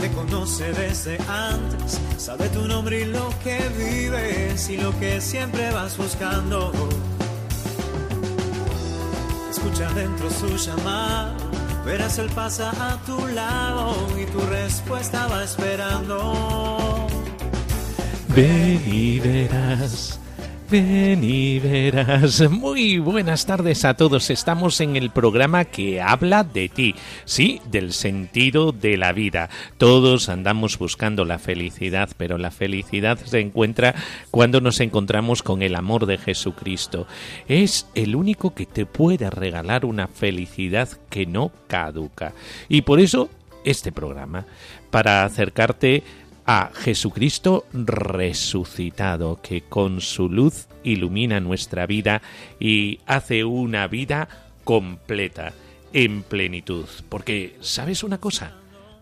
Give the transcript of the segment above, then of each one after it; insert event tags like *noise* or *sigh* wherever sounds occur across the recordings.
Te conoce desde antes, sabe tu nombre y lo que vives y lo que siempre vas buscando. Escucha dentro su llamado, verás él pasa a tu lado y tu respuesta va esperando. Ven verás, ven y verás. Muy buenas tardes a todos. Estamos en el programa que habla de ti, sí, del sentido de la vida. Todos andamos buscando la felicidad, pero la felicidad se encuentra cuando nos encontramos con el amor de Jesucristo. Es el único que te puede regalar una felicidad que no caduca. Y por eso este programa, para acercarte a Jesucristo resucitado, que con su luz ilumina nuestra vida y hace una vida completa, en plenitud. Porque, ¿sabes una cosa?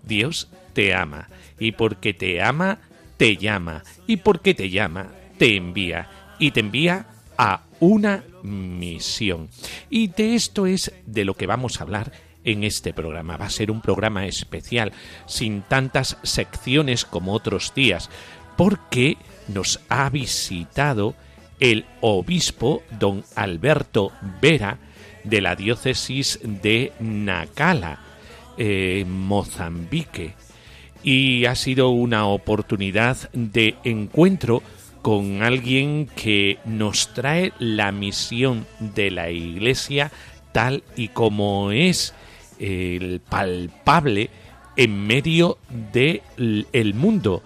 Dios te ama, y porque te ama, te llama, y porque te llama, te envía, y te envía a una misión. Y de esto es de lo que vamos a hablar en este programa. Va a ser un programa especial, sin tantas secciones como otros días, porque nos ha visitado el obispo don Alberto Vera de la diócesis de Nacala, eh, Mozambique. Y ha sido una oportunidad de encuentro con alguien que nos trae la misión de la Iglesia tal y como es el palpable en medio del el mundo,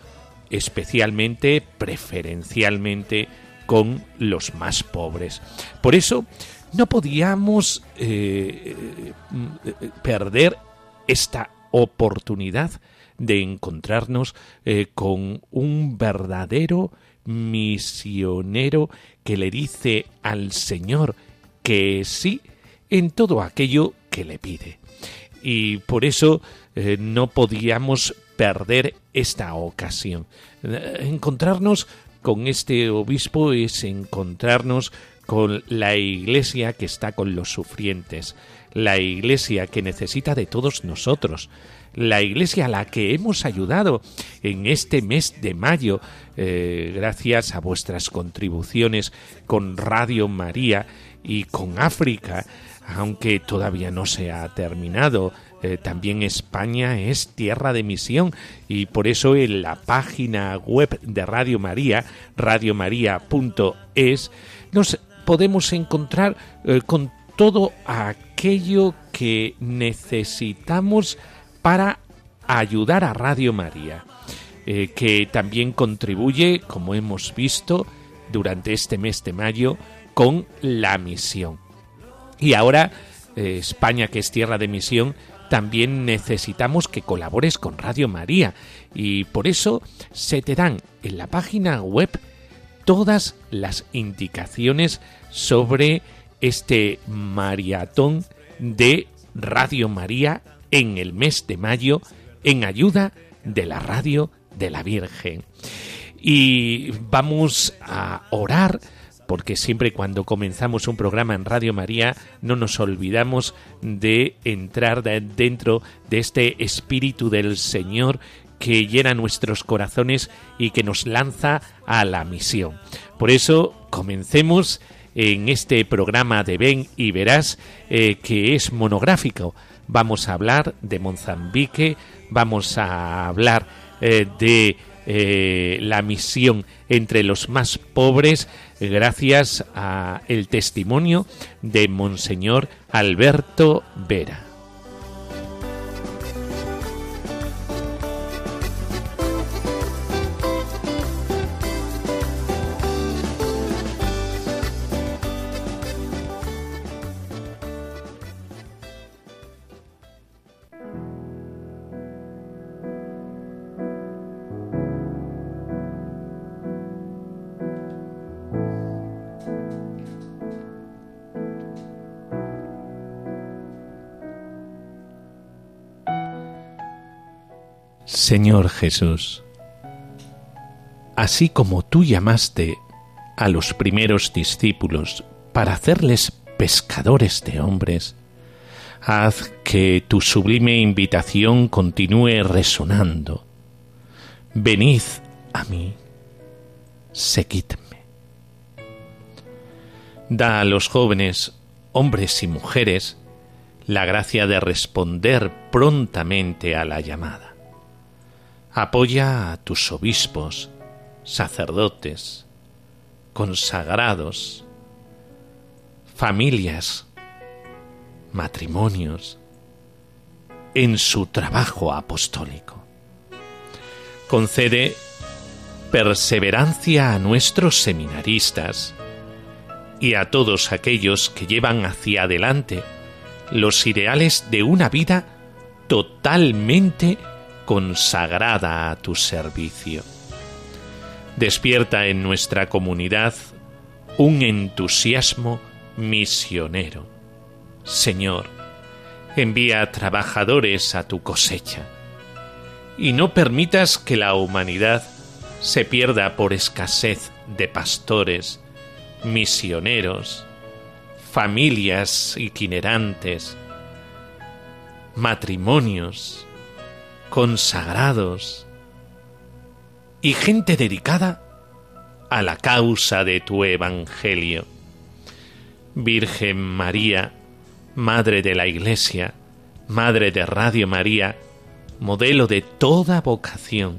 especialmente, preferencialmente, con los más pobres. Por eso no podíamos eh, perder esta oportunidad de encontrarnos eh, con un verdadero misionero que le dice al Señor que sí en todo aquello que le pide y por eso eh, no podíamos perder esta ocasión. Eh, encontrarnos con este obispo es encontrarnos con la iglesia que está con los sufrientes, la iglesia que necesita de todos nosotros, la iglesia a la que hemos ayudado en este mes de mayo, eh, gracias a vuestras contribuciones con Radio María y con África, aunque todavía no se ha terminado. Eh, también España es tierra de misión y por eso en la página web de Radio María, radiomaria.es, nos podemos encontrar eh, con todo aquello que necesitamos para ayudar a Radio María, eh, que también contribuye, como hemos visto, durante este mes de mayo, con la misión. Y ahora eh, España, que es tierra de misión, también necesitamos que colabores con Radio María y por eso se te dan en la página web todas las indicaciones sobre este maratón de Radio María en el mes de mayo en ayuda de la radio de la Virgen. Y vamos a orar porque siempre cuando comenzamos un programa en Radio María no nos olvidamos de entrar dentro de este espíritu del Señor que llena nuestros corazones y que nos lanza a la misión. Por eso comencemos en este programa de Ven y Verás eh, que es monográfico. Vamos a hablar de Mozambique, vamos a hablar eh, de eh, la misión entre los más pobres gracias a el testimonio de Monseñor Alberto Vera. Señor Jesús, así como tú llamaste a los primeros discípulos para hacerles pescadores de hombres, haz que tu sublime invitación continúe resonando. Venid a mí, seguidme. Da a los jóvenes, hombres y mujeres, la gracia de responder prontamente a la llamada. Apoya a tus obispos, sacerdotes, consagrados, familias, matrimonios, en su trabajo apostólico. Concede perseverancia a nuestros seminaristas y a todos aquellos que llevan hacia adelante los ideales de una vida totalmente consagrada a tu servicio. Despierta en nuestra comunidad un entusiasmo misionero. Señor, envía trabajadores a tu cosecha y no permitas que la humanidad se pierda por escasez de pastores, misioneros, familias itinerantes, matrimonios, consagrados y gente dedicada a la causa de tu Evangelio. Virgen María, Madre de la Iglesia, Madre de Radio María, modelo de toda vocación,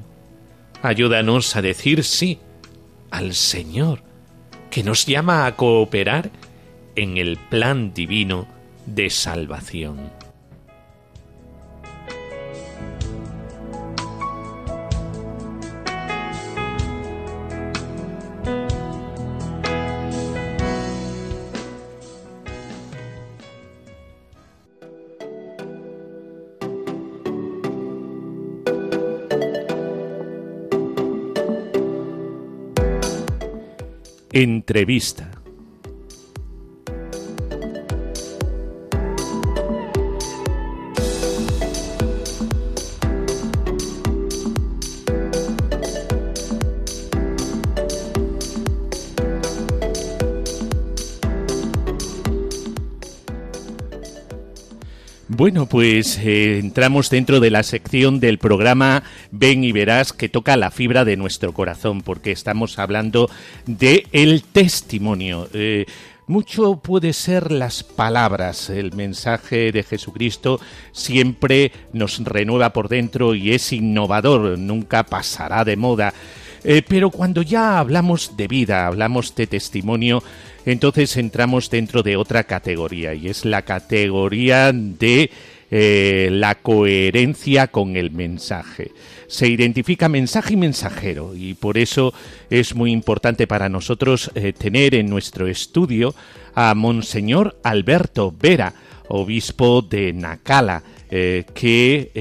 ayúdanos a decir sí al Señor, que nos llama a cooperar en el plan divino de salvación. Entrevista. Pues eh, entramos dentro de la sección del programa Ven y verás que toca la fibra de nuestro corazón, porque estamos hablando de el testimonio. Eh, mucho puede ser las palabras, el mensaje de Jesucristo siempre nos renueva por dentro y es innovador, nunca pasará de moda. Eh, pero cuando ya hablamos de vida, hablamos de testimonio, entonces entramos dentro de otra categoría y es la categoría de eh, la coherencia con el mensaje. Se identifica mensaje y mensajero y por eso es muy importante para nosotros eh, tener en nuestro estudio a Monseñor Alberto Vera, obispo de Nacala, eh, que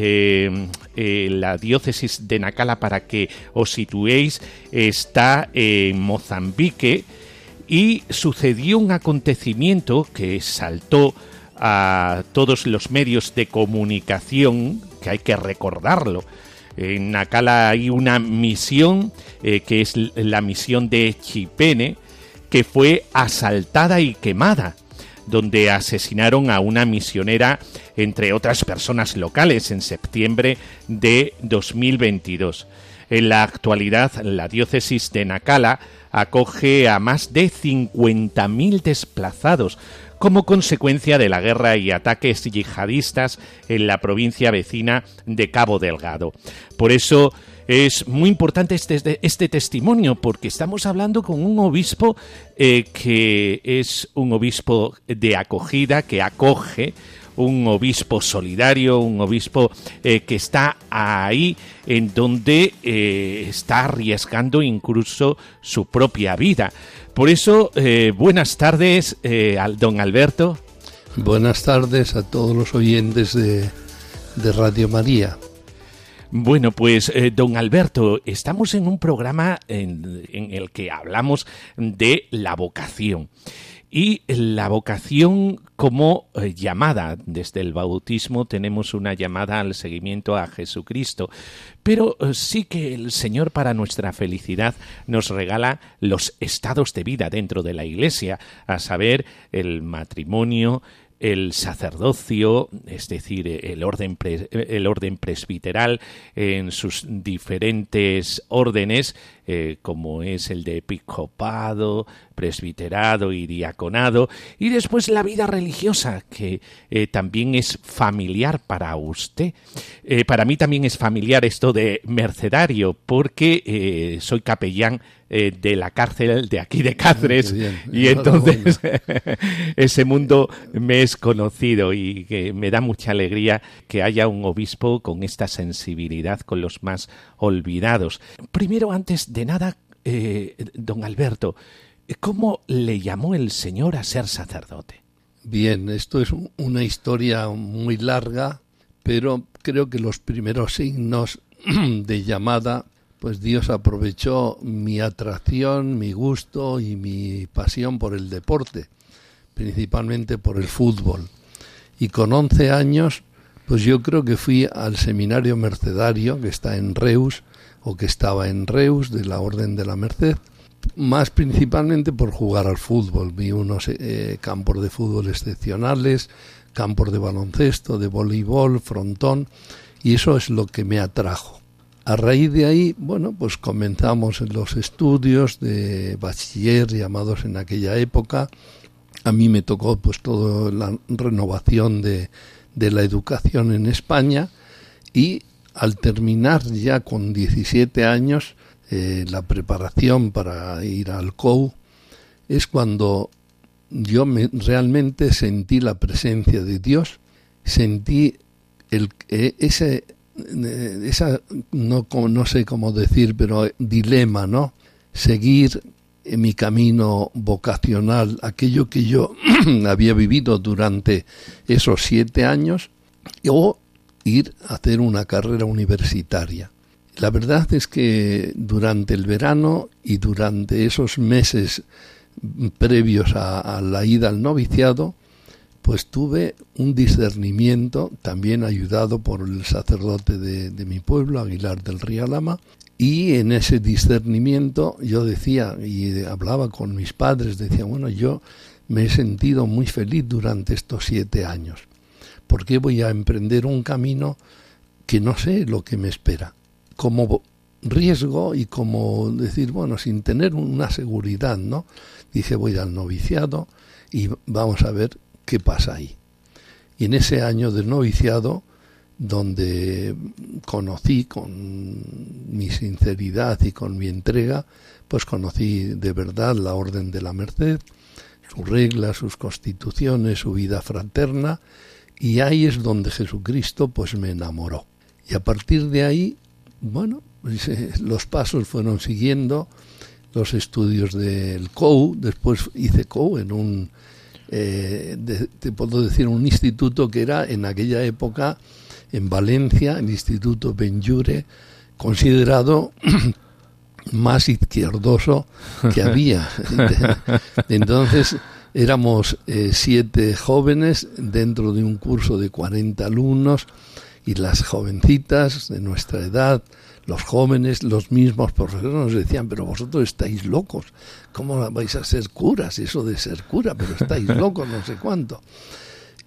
la diócesis de Nacala, para que os situéis, está en Mozambique, y sucedió un acontecimiento que saltó a todos los medios de comunicación, que hay que recordarlo. En Nacala hay una misión eh, que es la misión de Chipene, que fue asaltada y quemada, donde asesinaron a una misionera, entre otras personas locales, en septiembre de 2022. En la actualidad, la diócesis de Nacala acoge a más de 50.000 desplazados como consecuencia de la guerra y ataques yihadistas en la provincia vecina de Cabo Delgado. Por eso es muy importante este, este testimonio porque estamos hablando con un obispo eh, que es un obispo de acogida, que acoge un obispo solidario, un obispo eh, que está ahí en donde eh, está arriesgando incluso su propia vida. Por eso, eh, buenas tardes, al don Alberto. Buenas tardes a todos los oyentes de, Radio María. Bueno, pues don Alberto, estamos en un programa en, el que hablamos de la vocación. Y la vocación como eh, llamada. Desde el bautismo tenemos una llamada al seguimiento a Jesucristo, pero eh, sí que el Señor para nuestra felicidad nos regala los estados de vida dentro de la Iglesia, a saber, el matrimonio, el sacerdocio, es decir, el orden, el orden presbiteral en sus diferentes órdenes, eh, como es el de episcopado, presbiterado y diaconado, y después la vida religiosa, que eh, también es familiar para usted. Eh, para mí también es familiar esto de mercedario, porque soy capellán de la cárcel de aquí de Cáceres *laughs* y *laughs* entonces *laughs* ese mundo me es conocido y que me da mucha alegría que haya un obispo con esta sensibilidad con los más olvidados. Primero, antes de nada, don Alberto, ¿Cómo le llamó el Señor a ser sacerdote? Bien, esto es una historia muy larga, pero creo que los primeros signos *clears throat* de llamada, pues Dios aprovechó mi atracción, mi gusto y mi pasión por el deporte, principalmente por el fútbol. Y con 11 años, pues yo creo que fui al seminario mercedario que está en Reus, o que estaba en Reus, de la Orden de la Merced, más principalmente por jugar al fútbol. Vi unos eh, campos de fútbol excepcionales, campos de baloncesto, de voleibol, frontón, y eso es lo que me atrajo. A raíz de ahí, bueno, pues comenzamos los estudios de bachiller llamados en aquella época. A mí me tocó pues toda la renovación de, de la educación en España y al terminar ya con 17 años, eh, la preparación para ir al COU, es cuando yo me, realmente sentí la presencia de Dios, sentí el, eh, ese, eh, esa, no, no sé cómo decir, pero dilema, ¿no? Seguir mi camino vocacional, aquello que yo *clears throat* había vivido durante esos siete años, o ir a hacer una carrera universitaria. La verdad es que durante el verano y durante esos meses previos a, la ida al noviciado, pues tuve un discernimiento, también ayudado por el sacerdote de, de mi pueblo, Aguilar del Rialama, y en ese discernimiento yo decía y hablaba con mis padres, decía, bueno, yo me he sentido muy feliz durante estos siete años. ¿Por qué voy a emprender un camino que no sé lo que me espera? como riesgo y como decir, bueno, sin tener una seguridad, ¿no? Dije, voy al noviciado y vamos a ver qué pasa ahí. Y en ese año del noviciado, donde conocí con mi sinceridad y con mi entrega, pues conocí de verdad la Orden de la Merced, sus reglas, sus constituciones, su vida fraterna, y ahí es donde Jesucristo pues me enamoró. Y a partir de ahí bueno, pues, eh, los pasos fueron siguiendo los estudios del COU, después hice COU en un, eh, te puedo decir, un instituto que era en aquella época en Valencia, el Instituto Benjure, considerado *clears throat* más izquierdoso que había. *laughs* Entonces éramos eh, siete jóvenes dentro de un curso de 40 alumnos y las jovencitas de nuestra edad, los jóvenes, los mismos profesores nos decían, pero vosotros estáis locos, ¿cómo vais a ser curas? Eso de ser cura, pero estáis *laughs* locos, no sé cuánto.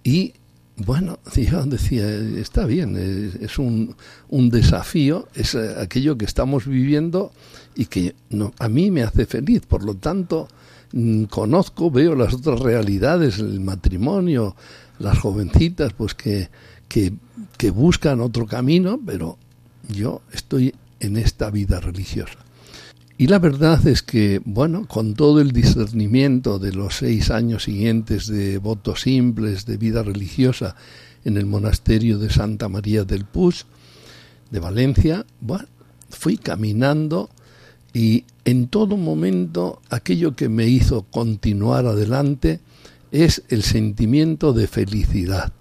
Y bueno, *laughs* yo decía, está bien, es, un, un, desafío, es eh, aquello que estamos viviendo y que no, a mí me hace feliz, por lo tanto, conozco, veo las otras realidades, el matrimonio, las jovencitas, pues que que, buscan otro camino, pero yo estoy en esta vida religiosa. Y la verdad es que, bueno, con todo el discernimiento de los seis años siguientes de votos simples, de vida religiosa en el monasterio de Santa María del Pus, de Valencia, fui caminando y en todo momento aquello que me hizo continuar adelante es el sentimiento de felicidad.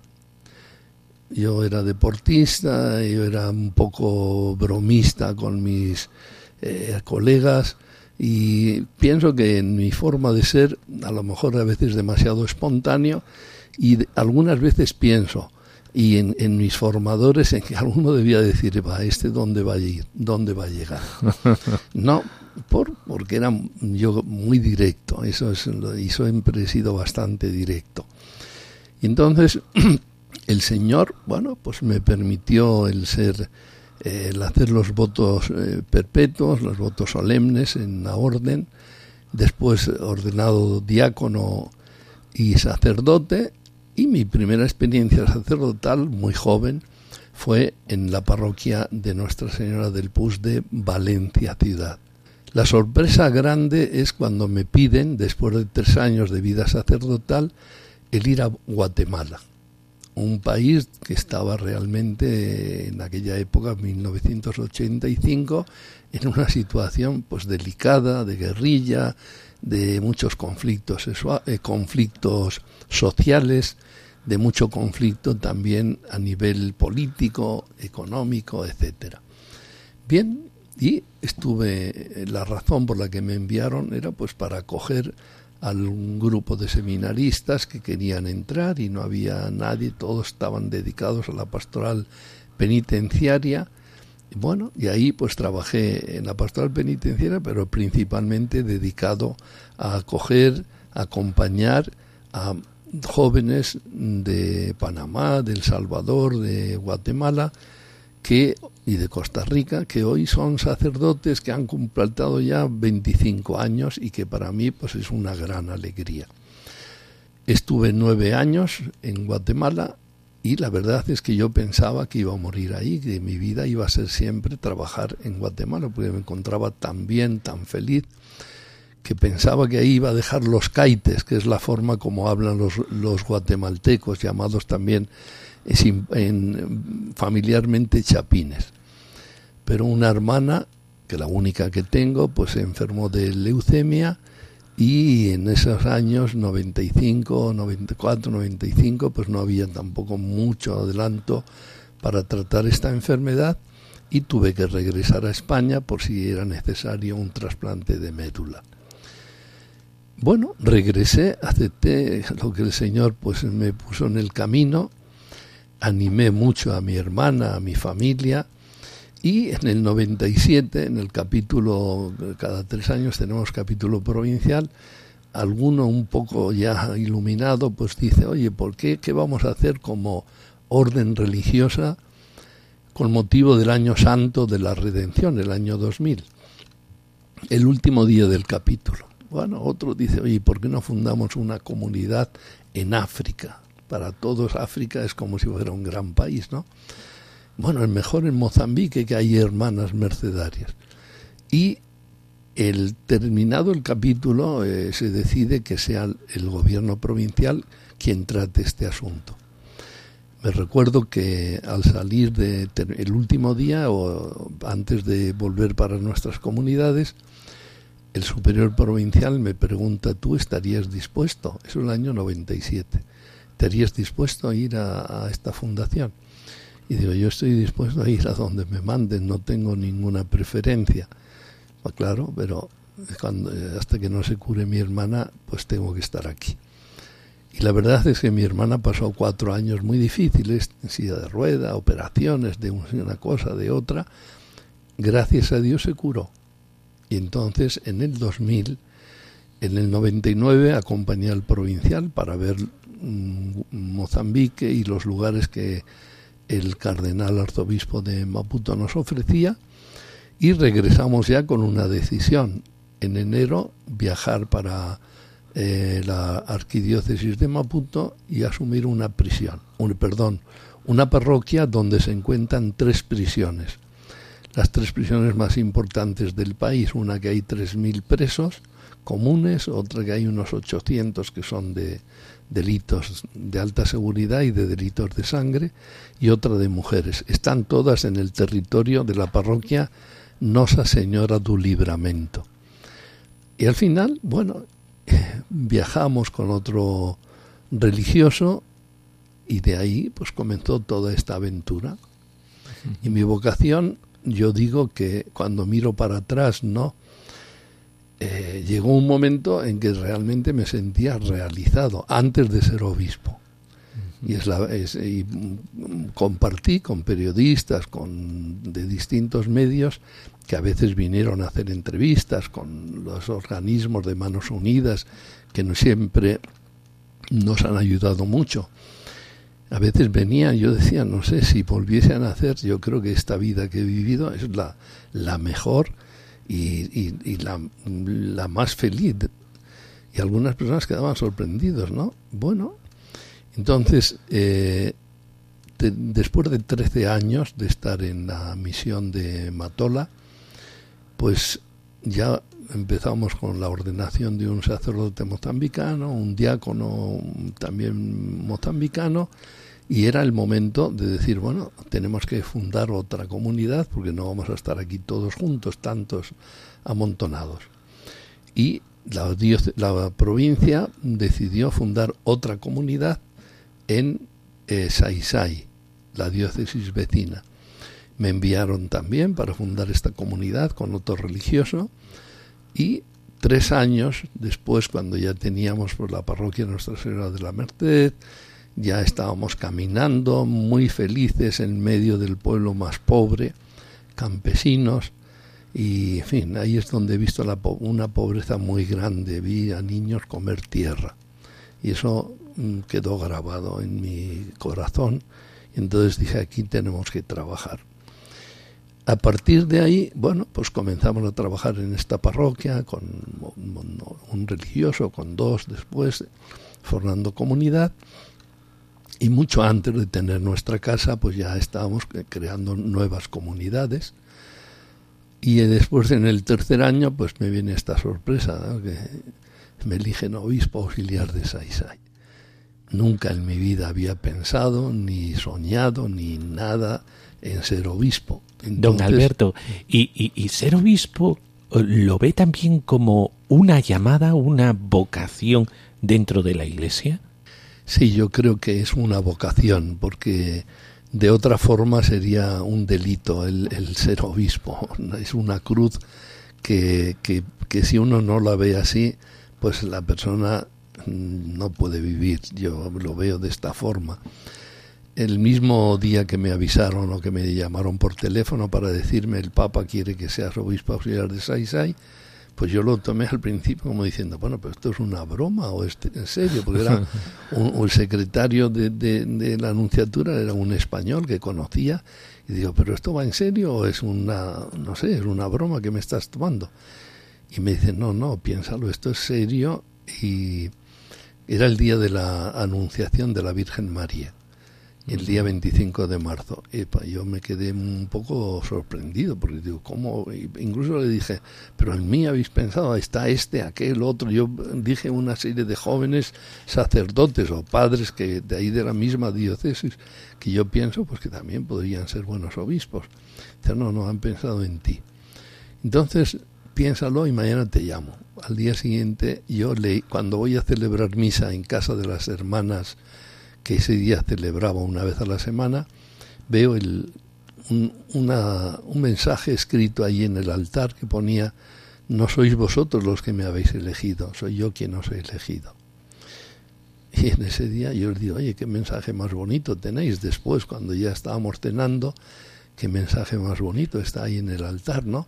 Yo era deportista, yo era un poco bromista con mis eh, colegas Y pienso que en mi forma de ser, a lo mejor a veces demasiado espontáneo, y algunas veces pienso, y en, en, mis formadores, en que alguno debía decir, va, este dónde va a ir, dónde va a llegar. *laughs* no, por, porque era yo muy directo, eso es, y siempre he sido bastante directo. Y entonces *clears throat* el Señor, bueno, pues me permitió el ser el hacer los votos eh, perpetuos, los votos solemnes en la orden, después ordenado diácono y sacerdote, y mi primera experiencia *laughs* sacerdotal, muy joven, fue en la parroquia de Nuestra Señora del Pus de Valencia ciudad. La sorpresa grande es cuando me piden, después de tres años de vida sacerdotal, el ir a Guatemala un país que estaba realmente en aquella época, 1985, en una situación pues delicada, de guerrilla, de muchos conflictos, eh, conflictos sociales, de mucho conflicto también a nivel político, económico, etcétera. Bien, y estuve la razón por la que me enviaron era pues para acoger un grupo de seminaristas que querían entrar y no había nadie, todos estaban dedicados a la pastoral penitenciaria. Bueno, y ahí pues trabajé en la pastoral penitenciaria, pero principalmente dedicado a acoger, acompañar a jóvenes de Panamá, de El Salvador, de Guatemala, que y de Costa Rica, que hoy son sacerdotes que han completado ya 25 años y que para mí pues es una gran alegría. Estuve nueve años en Guatemala y la verdad es que yo pensaba que iba a morir ahí, que mi vida iba a ser siempre trabajar en Guatemala, porque me encontraba tan bien, tan feliz, que pensaba que ahí iba a dejar los caites, que es la forma como hablan los, los guatemaltecos, llamados también en, familiarmente chapines. Pero una hermana, que la única que tengo, pues se enfermó de leucemia y en esos años 95, 94, 95, pues no había tampoco mucho adelanto para tratar esta enfermedad y tuve que regresar a España por si era necesario un trasplante de médula. Bueno, regresé, acepté lo que el Señor pues me puso en el camino animé mucho a mi hermana, a mi familia, y en el 97, en el capítulo, cada tres años tenemos capítulo provincial, alguno un poco ya iluminado, pues dice, oye, ¿por qué? ¿Qué vamos a hacer como orden religiosa con motivo del año santo de la redención, el año 2000? El último día del capítulo. Bueno, otro dice, oye, ¿por qué no fundamos una comunidad en África? para todos África es como si fuera un gran país, ¿no? Bueno, es mejor en Mozambique que hay hermanas mercedarias. Y el terminado el capítulo eh, se decide que sea el gobierno provincial quien trate este asunto. Me recuerdo que al salir de el último día o antes de volver para nuestras comunidades, el superior provincial me pregunta, ¿tú estarías dispuesto? Es el año 97 ¿estarías dispuesto a ir a, esta fundación? Y digo, yo estoy dispuesto a ir a donde me manden, no tengo ninguna preferencia. Pues claro, pero cuando, hasta que no se cure mi hermana, pues tengo que estar aquí. Y la verdad es que mi hermana pasó cuatro años muy difíciles, en silla de rueda, operaciones de una cosa, de otra. Gracias a Dios se curó. Y entonces, en el 2000, en el 99, acompañé al provincial para ver Mozambique y los lugares que el cardenal arzobispo de Maputo nos ofrecía y regresamos ya con una decisión en enero viajar para eh, la arquidiócesis de Maputo y asumir una prisión, un, perdón, una parroquia donde se encuentran tres prisiones. Las tres prisiones más importantes del país, una que hay 3.000 presos comunes, otra que hay unos 800 que son de, delitos de alta seguridad y de delitos de sangre, y otra de mujeres. Están todas en el territorio de la parroquia Nosa Señora du Libramento. Y al final, bueno, *laughs* viajamos con otro religioso y de ahí pues comenzó toda esta aventura. Y mi vocación, yo digo que cuando miro para atrás, no, eh, llegó un momento en que realmente me sentía realizado antes de ser obispo. Y, es la, y compartí con periodistas con, de distintos medios que a veces vinieron a hacer entrevistas con los organismos de Manos Unidas, que no siempre nos han ayudado mucho. A veces venía, yo decía, no sé, si volviese a nacer, yo creo que esta vida que he vivido es la, la mejor y, y, la, la, más feliz. Y algunas personas quedaban sorprendidos, ¿no? Bueno, entonces, eh, después de 13 años de estar en la misión de Matola, pues ya empezamos con la ordenación de un sacerdote mozambicano, un diácono también mozambicano, y era el momento de decir, bueno, tenemos que fundar otra comunidad porque no vamos a estar aquí todos juntos, tantos amontonados. Y la, la provincia decidió fundar otra comunidad en eh, Saisai, la diócesis vecina. Me enviaron también para fundar esta comunidad con otro religioso y tres años después, cuando ya teníamos por la parroquia Nuestra Señora de la Merced, ya estábamos caminando muy felices en medio del pueblo más pobre, campesinos, y en fin, ahí es donde he visto la, una pobreza muy grande, vi a niños comer tierra. Y eso mm, quedó grabado en mi corazón. Y entonces dije, aquí tenemos que trabajar a partir de ahí, bueno, pues comenzamos a trabajar en esta parroquia con un religioso, con dos después, formando comunidad. Y mucho antes de tener nuestra casa, pues ya estábamos creando nuevas comunidades. Y después, en el tercer año, pues me viene esta sorpresa, que me eligen obispo auxiliar de Saisai. Nunca en mi vida había pensado, ni soñado, ni nada en ser obispo. Don Alberto, y, y, ser obispo eh, lo ve también como una llamada, una vocación dentro de la Iglesia? Sí, yo creo que es una vocación, porque de otra forma sería un delito el, ser obispo. *laughs* Es una cruz que, que, que, si uno no la ve así, pues la persona mm, no puede vivir. Yo lo veo de esta forma el mismo día que me avisaron o que me llamaron por teléfono para decirme el Papa quiere que seas obispo auxiliar de Saisai, pues yo lo tomé al principio como diciendo, bueno, pero esto es una broma o es en serio, porque era *laughs* un, secretario de, de, la anunciatura era un español que conocía y digo, pero esto va en serio o es una, no sé, es una broma que me estás tomando. Y me dice, no, no, piénsalo, esto es serio y era el día de la anunciación de la Virgen María el día 25 de marzo. Epa, yo me quedé un poco sorprendido, porque digo, ¿cómo? Incluso le dije, pero en mí habéis pensado, está este, aquel, otro. Yo dije una serie de jóvenes sacerdotes o padres que de ahí de la misma diócesis, que yo pienso pues que también podrían ser buenos obispos. Dice, no, no, han pensado en ti. Entonces, piénsalo y mañana te llamo. Al día siguiente, yo leí, cuando voy a celebrar misa en casa de las hermanas, que ese día celebraba una vez a la semana, veo el, un, un mensaje escrito ahí en el altar que ponía, no sois vosotros los que me habéis elegido, soy yo quien os he elegido. Y en ese día yo os digo, oye, qué mensaje más bonito tenéis después, cuando ya estábamos cenando, qué mensaje más bonito está ahí en el altar, ¿no?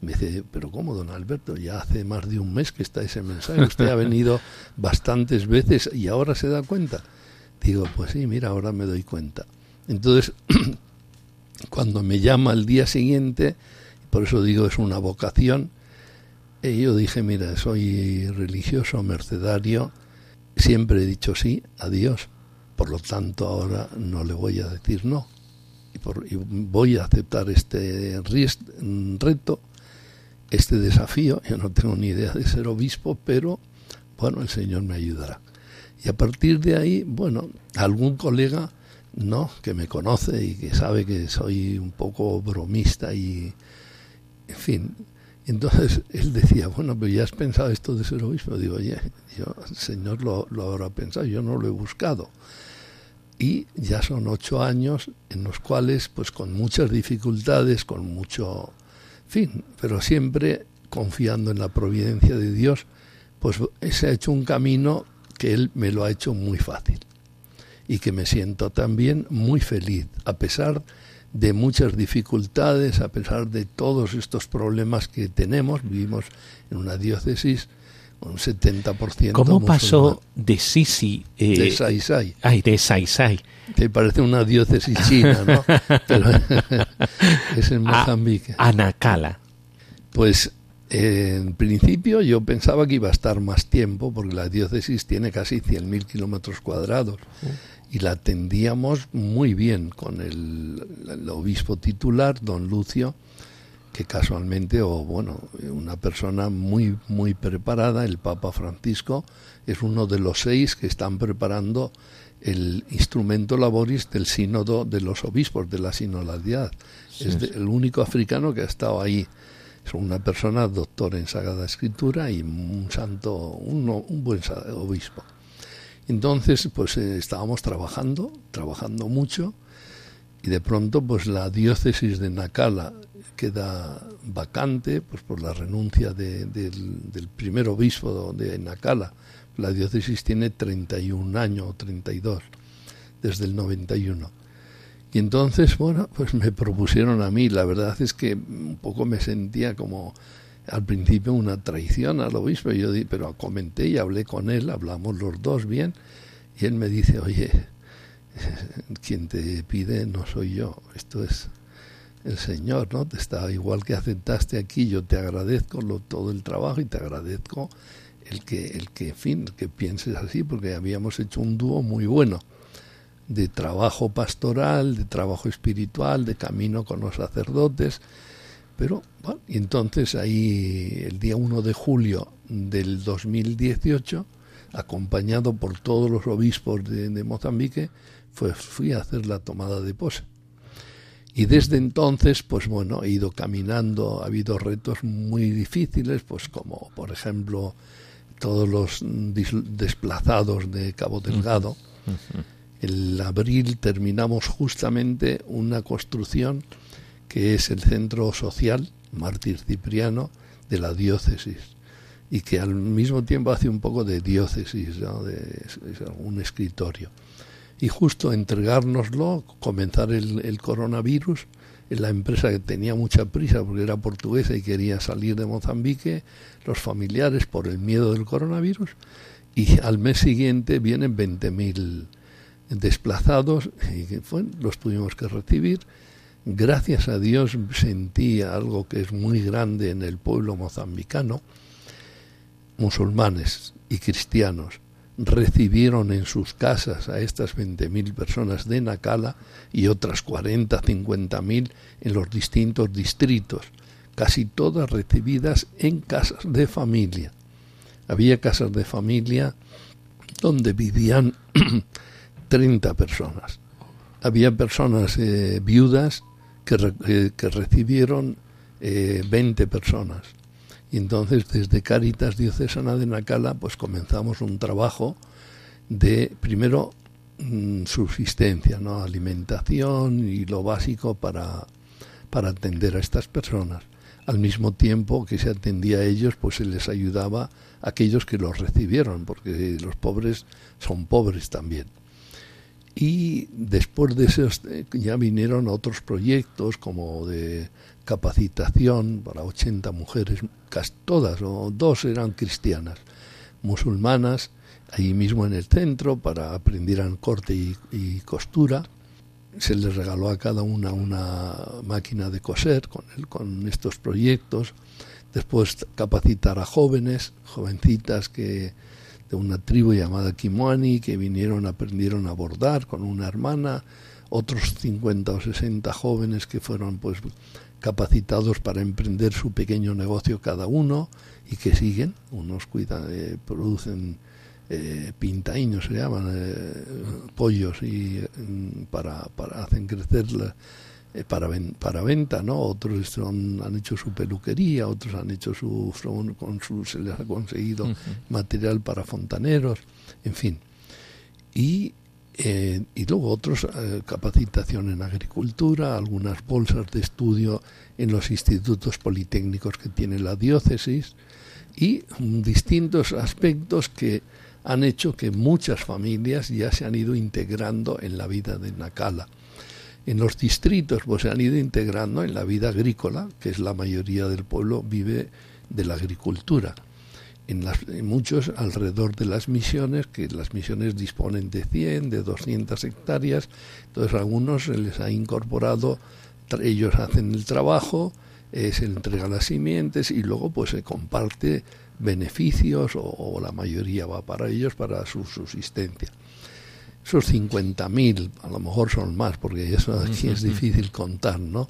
Me dice, pero ¿cómo, don Alberto? Ya hace más de un mes que está ese mensaje, usted ha venido *laughs* bastantes veces y ahora se da cuenta. Digo, pues sí, mira, ahora me doy cuenta. Entonces, *clears throat* cuando me llama al día siguiente, por eso digo es una vocación, y yo dije, mira, soy religioso, mercedario, siempre he dicho sí a Dios, por lo tanto ahora no le voy a decir no. Y, por, y voy a aceptar este reto, este desafío. Yo no tengo ni idea de ser obispo, pero bueno, el Señor me ayudará. Y a partir de ahí, bueno, algún colega, ¿no? Que me conoce y que sabe que soy un poco bromista y, en fin. Entonces *laughs* él decía, bueno, pero ya has pensado esto de ser obispo. Digo, oye, yo, el Señor lo, lo habrá pensado, yo no lo he buscado. Y ya son ocho años en los cuales, pues con muchas dificultades, con mucho, fin, pero siempre confiando en la providencia de Dios, pues se ha hecho un camino que Él me lo ha hecho muy fácil y que me siento también muy feliz, a pesar de muchas dificultades, a pesar de todos estos problemas que tenemos, vivimos en una diócesis un 70%. ¿Cómo pasó de Sisi? Eh, de Saisai. Ay, de Saisai. Te parece una diócesis china, ¿no? *laughs* Pero *laughs* es en Mozambique. Anacala. Pues en principio yo pensaba que iba a estar más tiempo porque la diócesis tiene casi 100.000 kilómetros cuadrados y la atendíamos muy bien con el, el, obispo titular, don Lucio, que casualmente, o bueno, una persona muy, muy preparada, el Papa Francisco, es uno de los seis que están preparando el instrumento laboris del sínodo de los obispos, de la sinodalidad. es el único africano que ha estado ahí una persona doctor en Sagrada Escritura y un santo, un, un buen obispo. Entonces, pues eh, estábamos trabajando, trabajando mucho, y de pronto, pues la diócesis de Nacala queda vacante, pues por la renuncia del, del, primer obispo de Nacala. La diócesis tiene 31 años o 32, desde el 91. Y entonces, bueno, pues me propusieron a mí, la verdad es que un poco me sentía como al principio una traición al obispo, yo di, pero comenté y hablé con él, hablamos los dos bien, y él me dice, oye, *laughs* quien te pide no soy yo, esto es el Señor, ¿no? Te está igual que aceptaste aquí, yo te agradezco lo, todo el trabajo y te agradezco el que, el que, en fin, que pienses así, porque habíamos hecho un dúo muy bueno de trabajo pastoral, de trabajo espiritual, de camino con los sacerdotes. Pero, bueno, y entonces ahí el día 1 de julio del 2018, acompañado por todos los obispos de, Mozambique, pues fui a hacer la tomada de pose. Y desde entonces, pues bueno, he ido caminando, ha habido retos muy difíciles, pues como por ejemplo todos los desplazados de Cabo Delgado. El abril terminamos justamente una construcción que es el centro social Mártir Cipriano de la diócesis y que al mismo tiempo hace un poco de diócesis, de, un escritorio. Y justo entregárnoslo, comenzar el, el coronavirus, la empresa que tenía mucha prisa porque era portuguesa y quería salir de Mozambique, los familiares por el miedo del coronavirus, y al mes siguiente vienen 20.000 desplazados y los tuvimos que recibir. Gracias a Dios sentí algo que es muy grande en el pueblo mozambicano. Musulmanes y cristianos recibieron en sus casas a estas 20.000 personas de Nacala y otras 40, 50.000 en los distintos distritos, casi todas recibidas en casas de familia. Había casas de familia donde vivían *clears throat* 30 personas. Había personas eh, viudas que, eh, que recibieron eh, 20 personas. Y entonces desde Cáritas Diocesana de Nacala pues comenzamos un trabajo de primero mm, subsistencia, ¿no? alimentación y lo básico para, para atender a estas personas. Al mismo tiempo que se atendía a ellos, pues se les ayudaba a aquellos que los recibieron, porque los pobres son pobres también. Y después de eso eh, ya vinieron otros proyectos como de capacitación para 80 mujeres, casi todas o dos eran cristianas, musulmanas, ahí mismo en el centro para aprendieran corte y, costura. Se les regaló a cada una una máquina de coser con, con estos proyectos. Después capacitar a jóvenes, jovencitas que de una tribu llamada Kimoani que vinieron, aprendieron a bordar con una hermana, otros 50 o 60 jóvenes que fueron pues capacitados para emprender su pequeño negocio cada uno y que siguen, unos cuidan, eh, producen eh, se llaman, eh, pollos y mm, para, para hacen crecer la, eh, para, para venta, ¿no? Otros han hecho su peluquería, otros han hecho su, con su se les ha conseguido material para fontaneros, en fin. Y Eh, y luego otros, eh, capacitación en agricultura, algunas bolsas de estudio en los institutos politécnicos que tiene la diócesis y distintos aspectos que han hecho que muchas familias ya se han ido integrando en la vida de Nacala. En los distritos pues se han ido integrando en la vida agrícola, que es la mayoría del pueblo vive de la agricultura en, muchos alrededor de las misiones, que las misiones disponen de 100, de 200 hectáreas, entonces a algunos se les ha incorporado, ellos hacen el trabajo, eh, se entregan las simientes y luego pues se comparte beneficios o, la mayoría va para ellos para su subsistencia. Esos 50.000, a lo mejor son más, porque eso aquí es difícil contar, ¿no?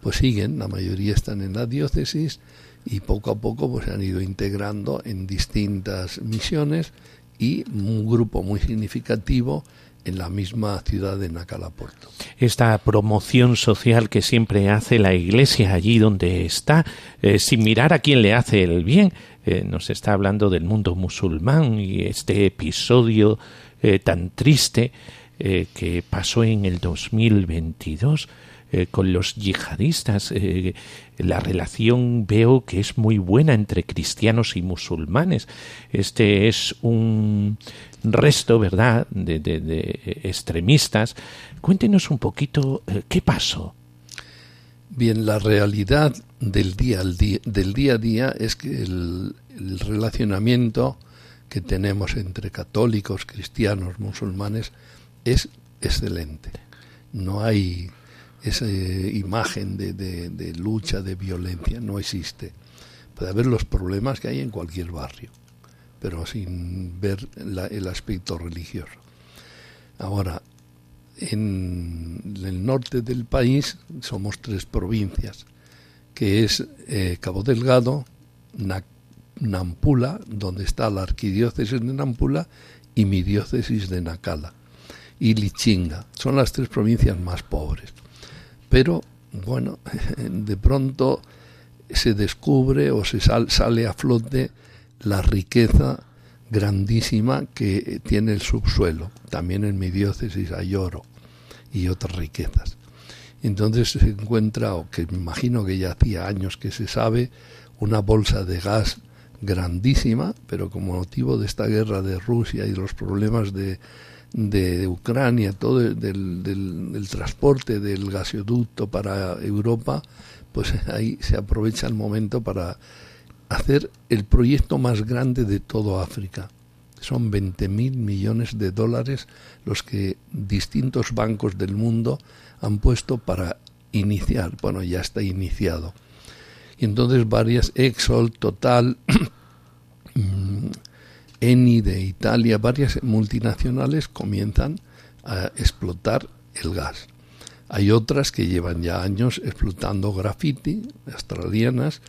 Pues siguen, la mayoría están en la diócesis, y poco a poco pues se han ido integrando en distintas misiones y un grupo muy significativo en la misma ciudad de Nacalaporto. Esta promoción social que siempre hace la Iglesia allí donde está, eh, sin mirar a quién le hace el bien, eh, nos está hablando del mundo musulmán y este episodio eh, tan triste que pasó en el 2022 eh, con los yihadistas. Eh, la relación veo que es muy buena entre cristianos y musulmanes. Este es un resto, ¿verdad?, de, extremistas. Cuéntenos un poquito eh, qué pasó. Bien, la realidad del día, del día a día es que el relacionamiento que tenemos entre católicos, cristianos, musulmanes es excelente. No hay esa imagen de, de, lucha, de violencia, no existe. Puede haber los problemas que hay en cualquier barrio, pero sin ver el aspecto religioso. Ahora, en el norte del país somos tres provincias, que es eh, Cabo Delgado, Nampula, donde está la arquidiócesis de Nampula, y mi diócesis de Nacala, y Lichinga. Son las tres provincias más pobres. Pero, bueno, *laughs* de pronto se descubre o se sale a flote la riqueza grandísima que tiene el subsuelo. También en mi diócesis hay oro y otras riquezas. Entonces se encuentra, o que me imagino que ya hacía años que se sabe, una bolsa de gas grandísima, pero como motivo de esta guerra de Rusia y los problemas de Ucrania, todo del, del, transporte del gasoducto para Europa, pues *laughs* ahí se aprovecha el momento para hacer el proyecto más grande de todo África. Son 20 mil millones de dólares los que distintos bancos del mundo han puesto para iniciar. Bueno, ya está iniciado. Y entonces varias, Exxon, Total, *clears throat* Eni de Italia, varias multinacionales comienzan a explotar el gas. Hay otras que llevan ya años explotando graffiti, australianas,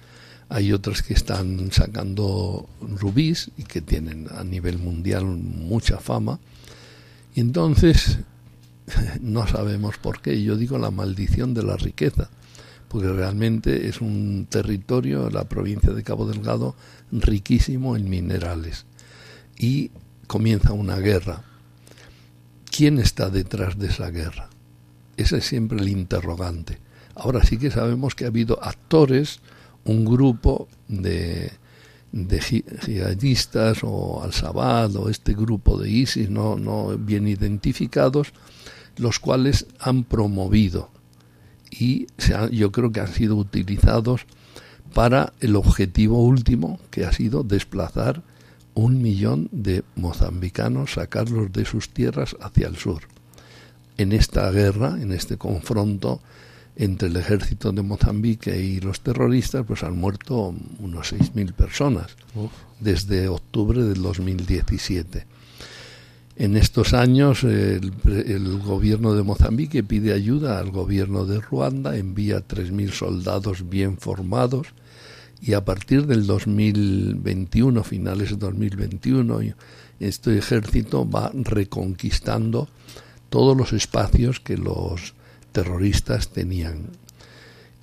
hay otras que están sacando rubíes y que tienen a nivel mundial mucha fama. Y entonces *laughs* no sabemos por qué. Yo digo la maldición de la riqueza, porque realmente es un territorio, la provincia de Cabo Delgado, riquísimo en minerales y comienza una guerra. ¿Quién está detrás de esa guerra? Ese es siempre el interrogante. Ahora sí que sabemos que ha habido actores, un grupo de, de jihadistas o al-Shabaab o este grupo de ISIS no, no bien identificados, los cuales han promovido y yo creo que han sido utilizados para el objetivo último que ha sido desplazar un millón de mozambicanos, sacarlos de sus tierras hacia el sur. En esta guerra, en este confronto entre el ejército de Mozambique y los terroristas, pues han muerto unos 6.000 personas desde octubre del 2017. En estos años el, el, gobierno de Mozambique pide ayuda al gobierno de Ruanda, envía 3.000 soldados bien formados, y a partir del 2021, finales de 2021, este ejército va reconquistando todos los espacios que los terroristas tenían.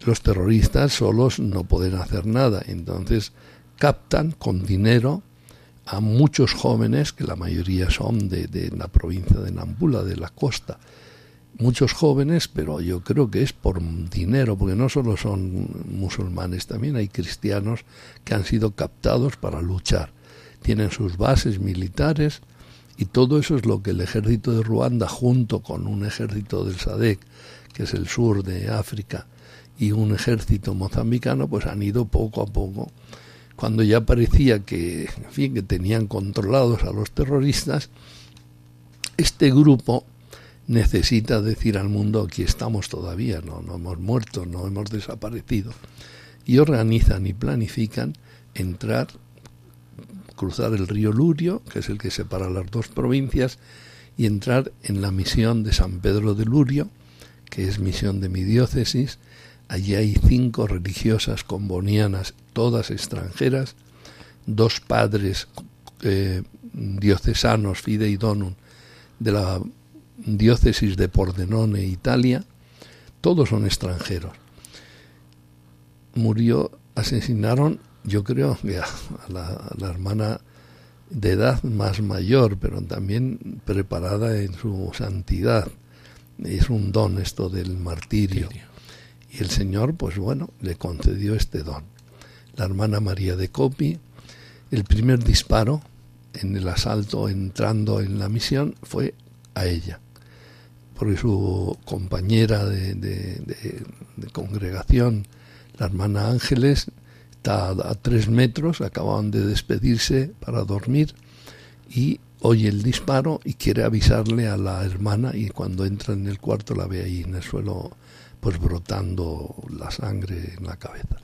Los terroristas solos no pueden hacer nada, entonces captan con dinero a muchos jóvenes, que la mayoría son de, de la provincia de Nampula, de la costa, muchos jóvenes, pero yo creo que es por dinero, porque no solo son musulmanes, también hay cristianos que han sido captados para luchar. Tienen sus bases militares y todo eso es lo que el ejército de Ruanda, junto con un ejército del SADEC, que es el sur de África, y un ejército mozambicano, pues han ido poco a poco. Cuando ya parecía que, fin, que tenían controlados a los terroristas, este grupo necesita decir al mundo aquí estamos todavía, no, no hemos muerto, no hemos desaparecido. Y organizan y planifican entrar, cruzar el río Lurio, que es el que separa las dos provincias, y entrar en la misión de San Pedro de Lurio, que es misión de mi diócesis. Allí hay cinco religiosas combonianas, todas extranjeras, dos padres eh, diocesanos, fidei donum, de la diócesis de Pordenone, Italia, todos son extranjeros. Murió, asesinaron, yo creo, a la, a la hermana de edad más mayor, pero también preparada en su santidad. Es un don esto del martirio. Y el Señor, pues bueno, le concedió este don. La hermana María de Copi, el primer disparo en el asalto entrando en la misión fue a ella porque su compañera de, congregación, la hermana Ángeles, está a, tres metros, acababan de despedirse para dormir y oye el disparo y quiere avisarle a la hermana y cuando entra en el cuarto la ve ahí en el suelo pues brotando la sangre en la cabeza.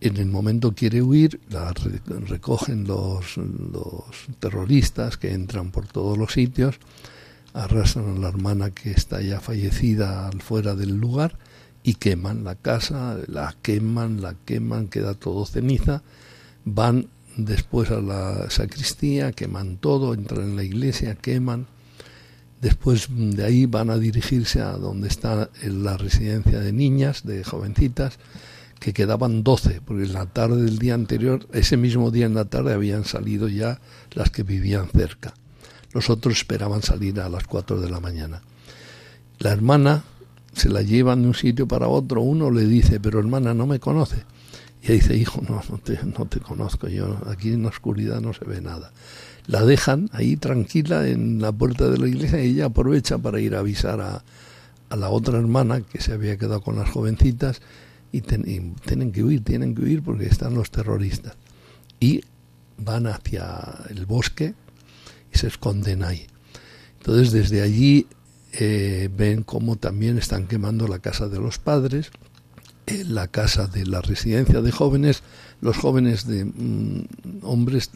En el momento quiere huir, la recogen los, los terroristas que entran por todos los sitios arrastran a la hermana que está ya fallecida al fuera del lugar y queman la casa, la queman, la queman, queda todo ceniza, van después a la sacristía, queman todo, entran en la iglesia, queman, después de ahí van a dirigirse a donde está la residencia de niñas, de jovencitas, que quedaban doce, porque en la tarde del día anterior, ese mismo día en la tarde habían salido ya las que vivían cerca. Los otros esperaban salir a las cuatro de la mañana. La hermana se la llevan de un sitio para otro. Uno le dice, pero hermana, no me conoce. Y ella dice, hijo, no, no te, no te conozco yo. Aquí en la oscuridad no se ve nada. La dejan ahí tranquila en la puerta de la iglesia y ella aprovecha para ir a avisar a, a la otra hermana que se había quedado con las jovencitas y, tienen que huir, tienen que huir porque están los terroristas. Y van hacia el bosque y se esconden ahí. Entonces desde allí eh, ven cómo también están quemando la casa de los padres, la casa de la residencia de jóvenes, los jóvenes de mm, hombres,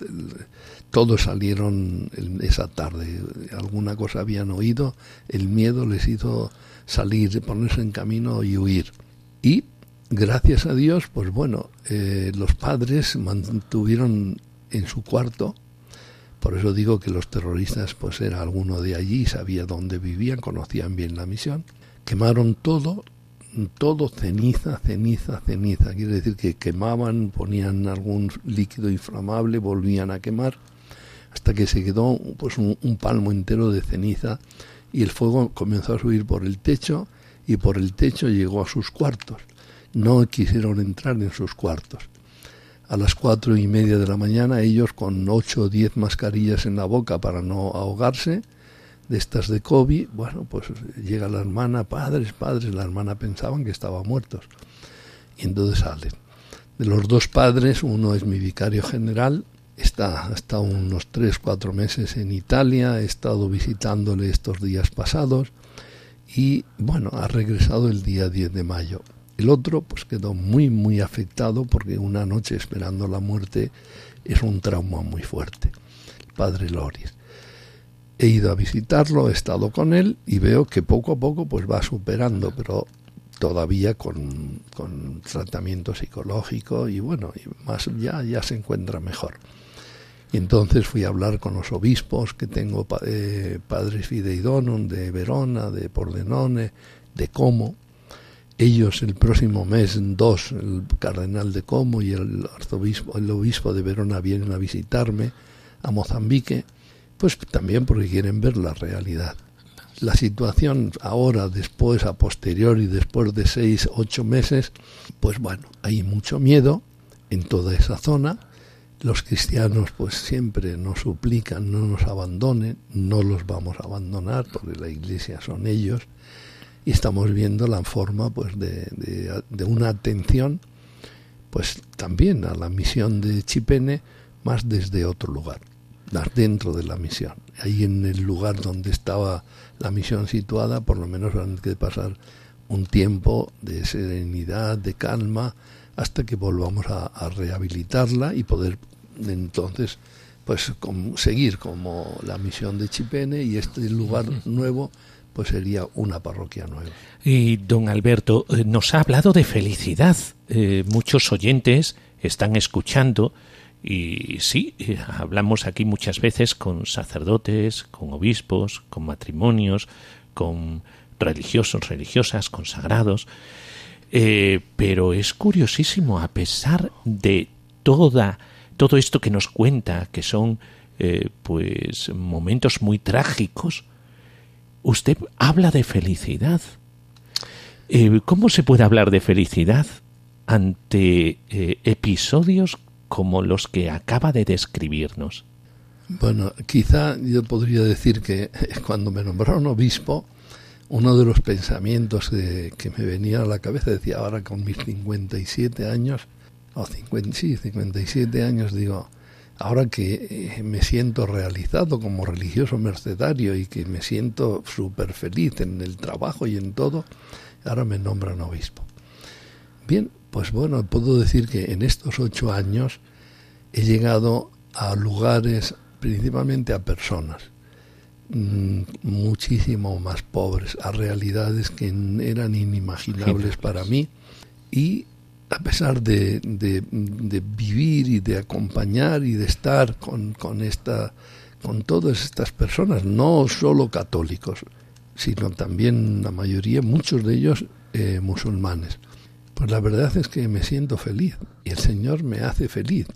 todos salieron esa tarde, alguna cosa habían oído, el miedo les hizo salir, ponerse en camino y huir. Y gracias a Dios, pues bueno, eh, los padres mantuvieron en su cuarto por eso digo que los terroristas, pues era alguno de allí, sabía dónde vivían, conocían bien la misión. Quemaron todo, todo ceniza, ceniza, ceniza. Quiere decir que quemaban, ponían algún líquido inflamable, volvían a quemar, hasta que se quedó pues un, un palmo entero de ceniza y el fuego comenzó a subir por el techo y por el techo llegó a sus cuartos. No quisieron entrar en sus cuartos a las cuatro y media de la mañana, ellos con ocho o diez mascarillas en la boca para no ahogarse, de estas de COVID, bueno, pues llega la hermana, padres, padres, la hermana pensaban que estaban muertos. Y entonces salen. De los dos padres, uno es mi vicario general, está hasta unos tres, cuatro meses en Italia, he estado visitándole estos días pasados y bueno, ha regresado el día 10 de mayo. El otro pues quedó muy muy afectado porque una noche esperando la muerte es un trauma muy fuerte. El padre Loris. He ido a visitarlo, he estado con él y veo que poco a poco pues va superando, pero todavía con, con tratamiento psicológico y bueno, y más ya, ya se encuentra mejor. Y entonces fui a hablar con los obispos que tengo, eh, padres Fideidonum de Verona, de Pordenone, de Como, ellos el próximo mes, dos, el cardenal de Como y el arzobispo, el obispo de Verona vienen a visitarme a Mozambique, pues también porque quieren ver la realidad. La situación ahora, después, a posteriori, después de seis, ocho meses, pues bueno, hay mucho miedo en toda esa zona. Los cristianos pues siempre nos suplican, no nos abandonen, no los vamos a abandonar porque la iglesia son ellos y estamos viendo la forma pues de, de, una atención pues también a la misión de Chipene más desde otro lugar más dentro de la misión. Ahí en el lugar donde estaba la misión situada por lo menos van que pasar un tiempo de serenidad de calma hasta que volvamos a, a rehabilitarla y poder entonces pues seguir como la misión de Chipene y este lugar nuevo pues sería una parroquia nueva. Y don Alberto, eh, nos ha hablado de felicidad. Eh, muchos oyentes están escuchando y sí, eh, hablamos aquí muchas veces con sacerdotes, con obispos, con matrimonios, con religiosos, religiosas, consagrados. Pero es curiosísimo, a pesar de toda, todo esto que nos cuenta, que son pues momentos muy trágicos, usted habla de felicidad. Eh, ¿Cómo se puede hablar de felicidad ante eh, episodios como los que acaba de describirnos? Bueno, quizá yo podría decir que *laughs* cuando me nombraron obispo, uno de los pensamientos que me venía a la cabeza decía, ahora con mis 57 años, o 50, sí, 57 años, digo, ahora que eh, me siento realizado como religioso mercedario y que me siento súper feliz en el trabajo y en todo, ahora me nombran obispo. Bien, pues bueno, puedo decir que en estos ocho años he llegado a lugares, principalmente a personas, muchísimo más pobres, a realidades que eran inimaginables para mí y a pesar de, de, vivir y de acompañar y de estar con, con, esta, con todas estas personas, no solo católicos, sino también la mayoría, muchos de ellos eh, musulmanes. Pues la verdad es que me siento feliz y el Señor me hace feliz.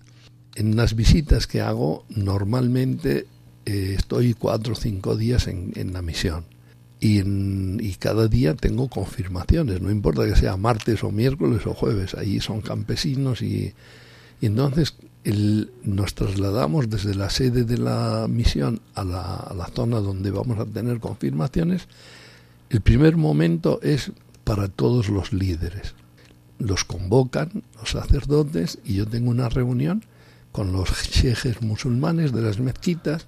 En las visitas que hago normalmente eh, estoy cuatro o cinco días en, en la misión y, cada día tengo confirmaciones, no importa que sea martes o miércoles o jueves, ahí son campesinos y, entonces nos trasladamos desde la sede de la misión a la, a la zona donde vamos a tener confirmaciones. El primer momento es para todos los líderes. Los convocan los sacerdotes y yo tengo una reunión con los chejes musulmanes de las mezquitas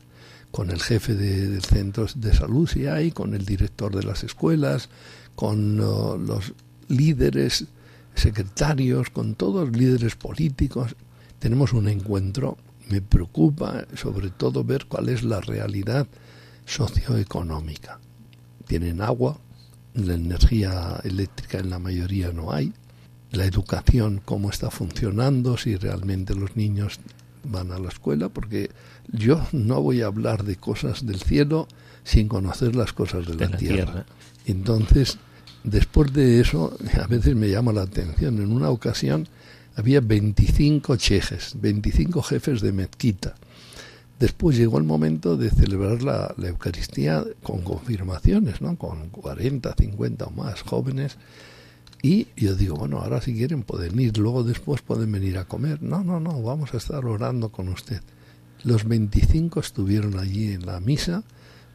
con el jefe de, del centro de salud si hay, con el director de las escuelas, con los líderes secretarios, con todos los líderes políticos. Tenemos un encuentro. Me preocupa sobre todo ver cuál es la realidad socioeconómica. Tienen agua, la energía eléctrica en la mayoría no hay, la educación, cómo está funcionando, si realmente los niños van a la escuela, porque yo no voy a hablar de cosas del cielo sin conocer las cosas de, la, tierra. Entonces, después de eso, a veces me llama la atención. En una ocasión había 25 chejes, 25 jefes de mezquita. Después llegó el momento de celebrar la, la, Eucaristía con confirmaciones, ¿no? con 40, 50 o más jóvenes. Y yo digo, bueno, ahora si quieren pueden ir, luego después pueden venir a comer. No, no, no, vamos a estar orando con usted. Los 25 estuvieron allí en la misa,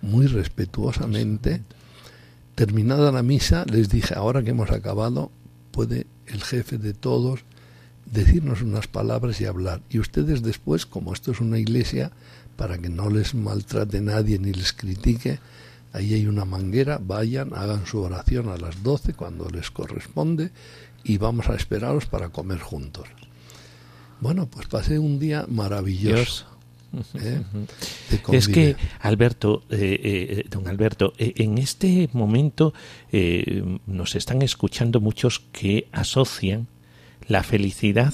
muy respetuosamente. Terminada la misa, les dije, ahora que hemos acabado, puede el jefe de todos decirnos unas palabras y hablar. Y ustedes después, como esto es una iglesia, para que no les maltrate nadie ni les critique, ahí hay una manguera, vayan, hagan su oración a las 12 cuando les corresponde y vamos a esperaros para comer juntos. Bueno, pues pasé un día maravilloso. ¿Eh? Es que, Alberto, eh, eh, don Alberto, en este momento nos están escuchando muchos que asocian la felicidad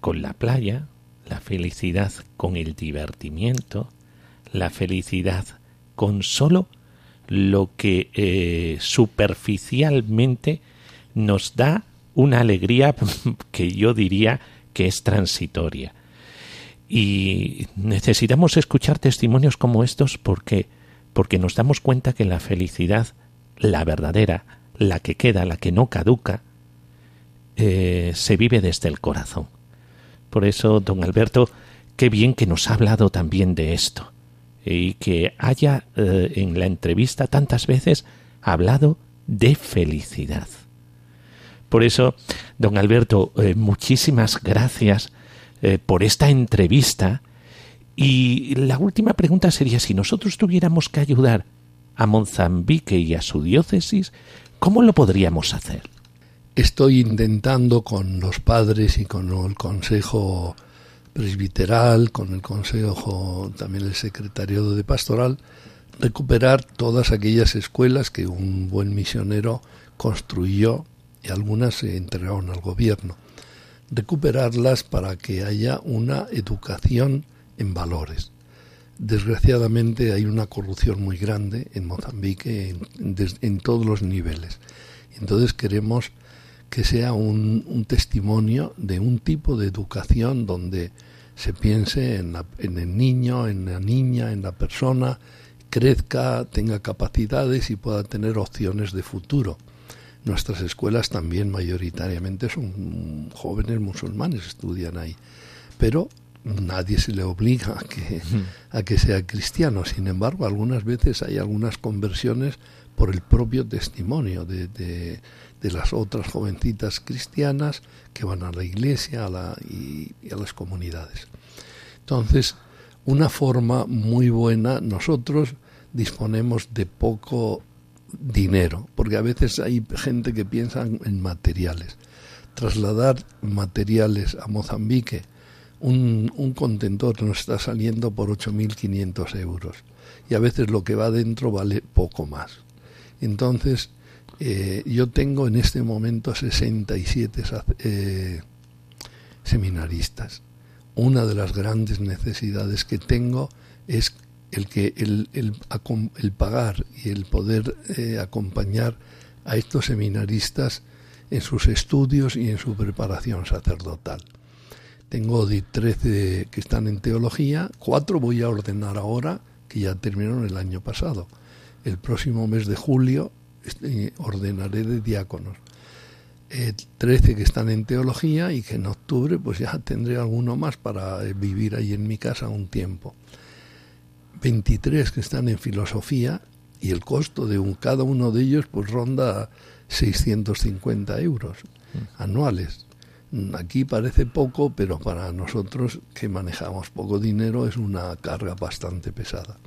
con la playa, la felicidad con el divertimiento, la felicidad con solo lo que superficialmente nos da una alegría *laughs* que yo diría que es transitoria. Y necesitamos escuchar testimonios como estos porque porque nos damos cuenta que la felicidad, la verdadera, la que queda, la que no caduca, eh, se vive desde el corazón. Por eso, don Alberto, qué bien que nos ha hablado también de esto y que haya eh, en la entrevista tantas veces hablado de felicidad. Por eso, don Alberto, eh, muchísimas gracias por esta entrevista y la última pregunta sería, si nosotros tuviéramos que ayudar a Mozambique y a su diócesis, ¿cómo lo podríamos hacer? Estoy intentando con los padres y con el consejo presbiteral, con el consejo, también el secretariado de pastoral, recuperar todas aquellas escuelas que un buen misionero construyó y algunas se entregaron al gobierno. Recuperarlas para que haya una educación en valores. Desgraciadamente hay una corrupción muy grande en Mozambique en, todos los niveles. Entonces queremos que sea un, testimonio de un tipo de educación donde se piense en, en, el niño, en la niña, en la persona, crezca, tenga capacidades y pueda tener opciones de futuro. Nuestras escuelas también mayoritariamente son jóvenes musulmanes, estudian ahí. Pero nadie se le obliga a que, a que sea cristiano. Sin embargo, algunas veces hay algunas conversiones por el propio testimonio de, de, las otras jovencitas cristianas que van a la iglesia a la, y, a las comunidades. Entonces, una forma muy buena, nosotros disponemos de poco dinero, porque a veces hay gente que piensa en materiales. Trasladar materiales a Mozambique, un, un contentor nos está saliendo por 8.500 euros y a veces lo que va dentro vale poco más. Entonces, eh, yo tengo en este momento 67 eh, seminaristas. Una de las grandes necesidades que tengo es el que el, el, el pagar el poder eh, acompañar a estos seminaristas en sus estudios y en su preparación sacerdotal. Tengo 13 que están en teología, cuatro voy a ordenar ahora, que ya terminaron el año pasado. El próximo mes de julio este, ordenaré de diáconos. 13 que están en teología y que en octubre pues ya tendré alguno más para eh, vivir ahí en mi casa un tiempo. 23 que están en filosofía y el costo de un, cada uno de ellos pues ronda 650 euros anuales. Aquí parece poco, pero para nosotros que manejamos poco dinero es una carga bastante pesada.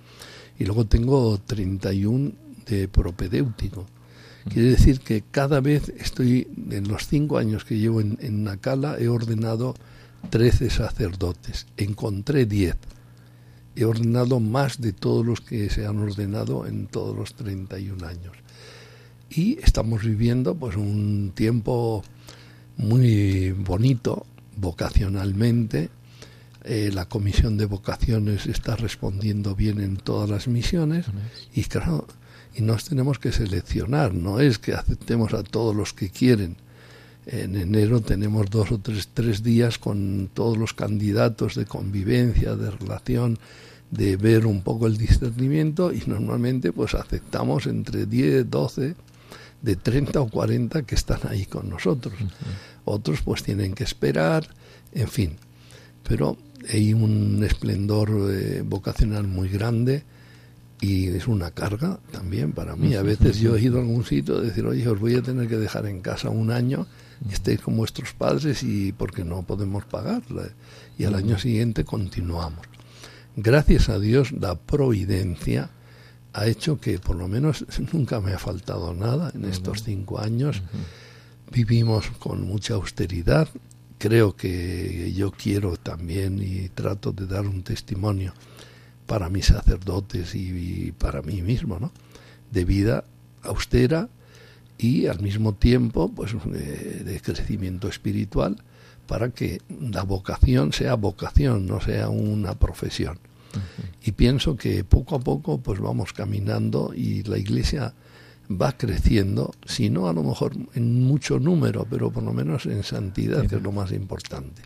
Y luego tengo 31 de propedéutico. Quiere decir que cada vez estoy, en los cinco años que llevo en, en Nacala, he ordenado 13 sacerdotes. Encontré 10. He ordenado más de todos los que se han ordenado en todos los 31 años. Y estamos viviendo pues un tiempo muy bonito vocacionalmente. Eh, la comisión de vocaciones está respondiendo bien en todas las misiones y claro, y nos tenemos que seleccionar, no es que aceptemos a todos los que quieren. En enero tenemos dos o tres, tres días con todos los candidatos de convivencia, de relación, de ver un poco el discernimiento y normalmente pues aceptamos entre 10, 12 de 30 o 40 que están ahí con nosotros. Otros pues tienen que esperar, en fin. Pero hay un esplendor eh, vocacional muy grande y es una carga también para mí. A veces yo he ido a algún sitio a decir, oye, os voy a tener que dejar en casa un año, estéis con vuestros padres y porque no podemos pagarla. Y al año siguiente continuamos. Gracias a Dios, la providencia ha hecho que por lo menos *laughs* nunca me ha faltado nada en estos cinco años. Vivimos con mucha austeridad. Creo que yo quiero también y trato de dar un testimonio para mis sacerdotes y, para mí mismo, ¿no? De vida austera y al mismo tiempo, pues, de, de crecimiento espiritual para que la vocación sea vocación, no sea una profesión. Y pienso que poco a poco pues vamos caminando y la Iglesia va creciendo, si no a lo mejor en mucho número, pero por lo menos en santidad, que es lo más importante.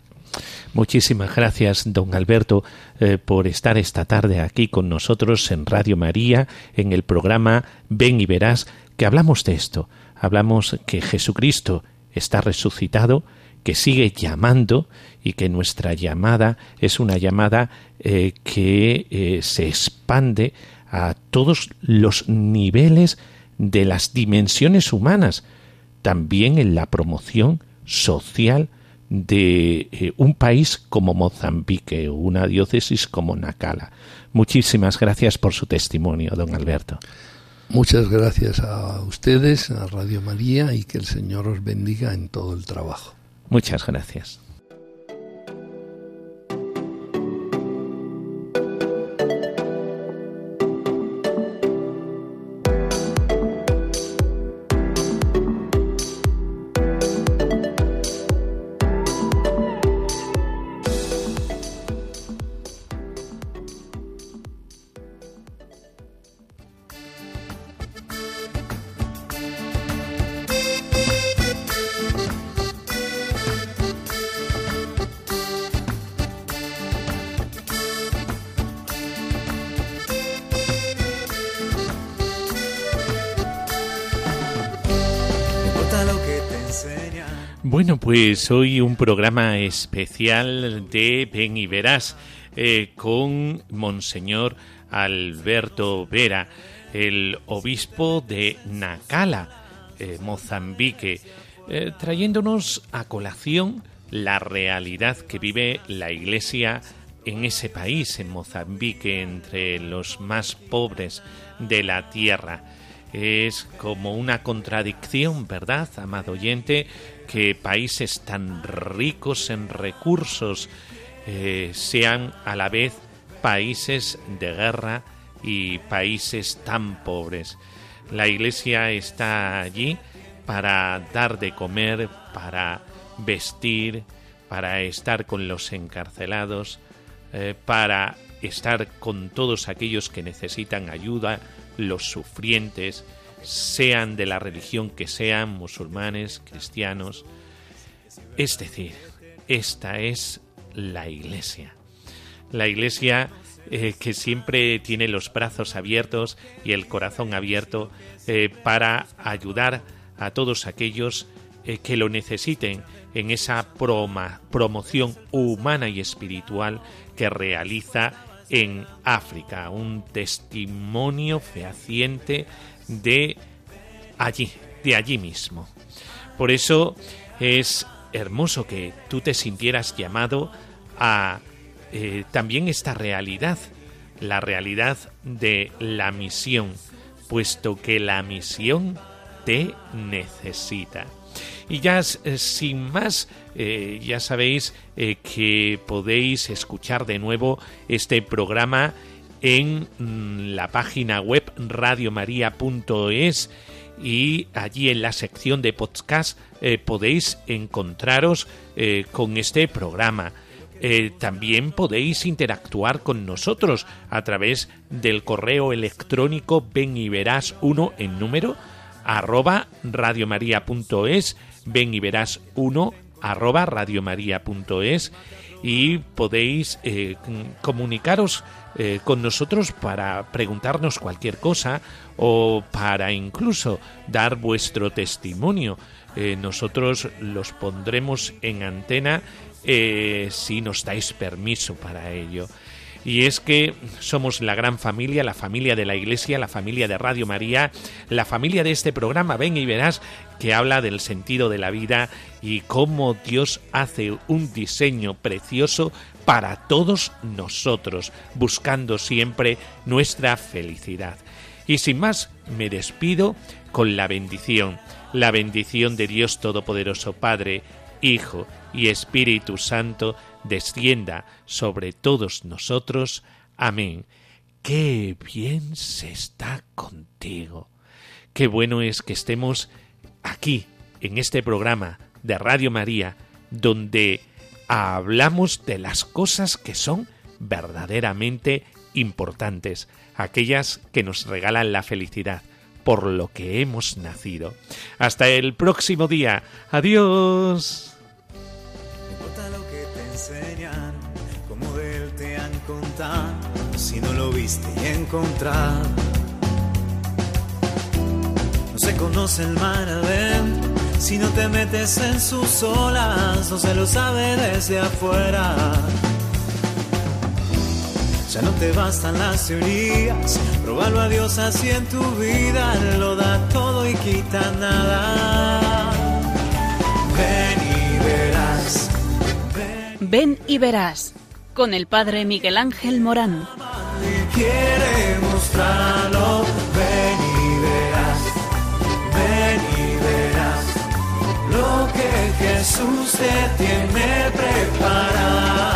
Muchísimas gracias, don Alberto, eh, por estar esta tarde aquí con nosotros en Radio María, en el programa Ven y Verás, que hablamos de esto. Hablamos que Jesucristo está resucitado, que sigue llamando y que nuestra llamada es una llamada eh, que eh, se expande a todos los niveles de las dimensiones humanas, también en la promoción social de eh, un país como Mozambique, una diócesis como Nacala. Muchísimas gracias por su testimonio, don Alberto. Muchas gracias a ustedes, a Radio María, y que el Señor os bendiga en todo el trabajo. Muchas gracias. Pues hoy un programa especial de Ven y Verás eh, con Monseñor Alberto Vera, el obispo de Nacala, eh, Mozambique, eh, trayéndonos a colación la realidad que vive la Iglesia en ese país, en Mozambique, entre los más pobres de la tierra. Es como una contradicción, ¿verdad, amado oyente? Que países tan ricos en recursos eh, sean a la vez países de guerra y países tan pobres. La Iglesia está allí para dar de comer, para vestir, para estar con los encarcelados, eh, para estar con todos aquellos que necesitan ayuda, los sufrientes, sean de la religión que sean, musulmanes, cristianos. Es decir, esta es la iglesia. La iglesia eh, que siempre tiene los brazos abiertos y el corazón abierto eh, para ayudar a todos aquellos eh, que lo necesiten en esa promoción humana y espiritual que realiza en África, un testimonio fehaciente de allí, de allí mismo. Por eso es hermoso que tú te sintieras llamado a eh, también esta realidad, la realidad de la misión, puesto que la misión te necesita. Y ya eh, sin más, eh, ya sabéis que podéis escuchar de nuevo este programa en mm, la página web radiomaria.es y allí en la sección de podcast podéis encontraros con este programa. también podéis interactuar con nosotros a través del correo electrónico ven y verás uno en número arroba radiomaria.es ven y verás uno arroba radiomaria.es y podéis eh, comunicaros eh, con nosotros para preguntarnos cualquier cosa o para incluso dar vuestro testimonio. Eh, nosotros los pondremos en antena si nos dais permiso para ello y es que somos la gran familia, la familia de la Iglesia, la familia de Radio María, la familia de este programa. Ven y verás que habla del sentido de la vida y cómo Dios hace un diseño precioso para todos nosotros, buscando siempre nuestra felicidad. Y sin más, me despido con la bendición, la bendición de Dios Todopoderoso Padre, Hijo y Espíritu Santo, descienda sobre todos nosotros. Amén. Qué bien se está contigo. Qué bueno es que estemos aquí, en este programa de Radio María, donde hablamos de las cosas que son verdaderamente importantes, aquellas que nos regalan la felicidad, por lo que hemos nacido. Hasta el próximo día. Adiós. No importa lo que te como te han contado, si no lo viste y encontrar. No se conoce el mar si no te metes en sus olas, no se lo sabe desde afuera. Ya no te bastan las teorías, probarlo a Dios así en tu vida, lo da todo y quita nada. Ven y verás, ven Ven y verás, con el padre Miguel Ángel Morán. y quiere mostrarlo. Jesús te tiene preparado.